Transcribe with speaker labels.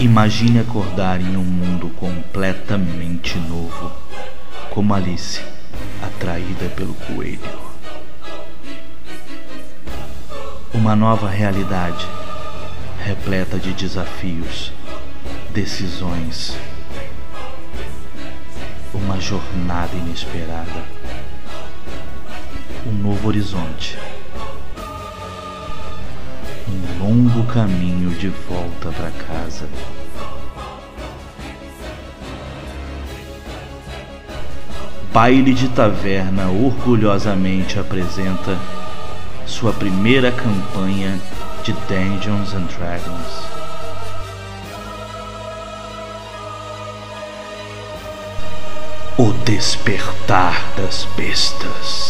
Speaker 1: Imagine acordar em um mundo completamente novo, como Alice, atraída pelo coelho. Uma nova realidade, repleta de desafios, decisões, uma jornada inesperada, um novo horizonte, longo caminho de volta para casa. Baile de Taverna orgulhosamente apresenta sua primeira campanha de Dungeons and Dragons. O Despertar das Bestas.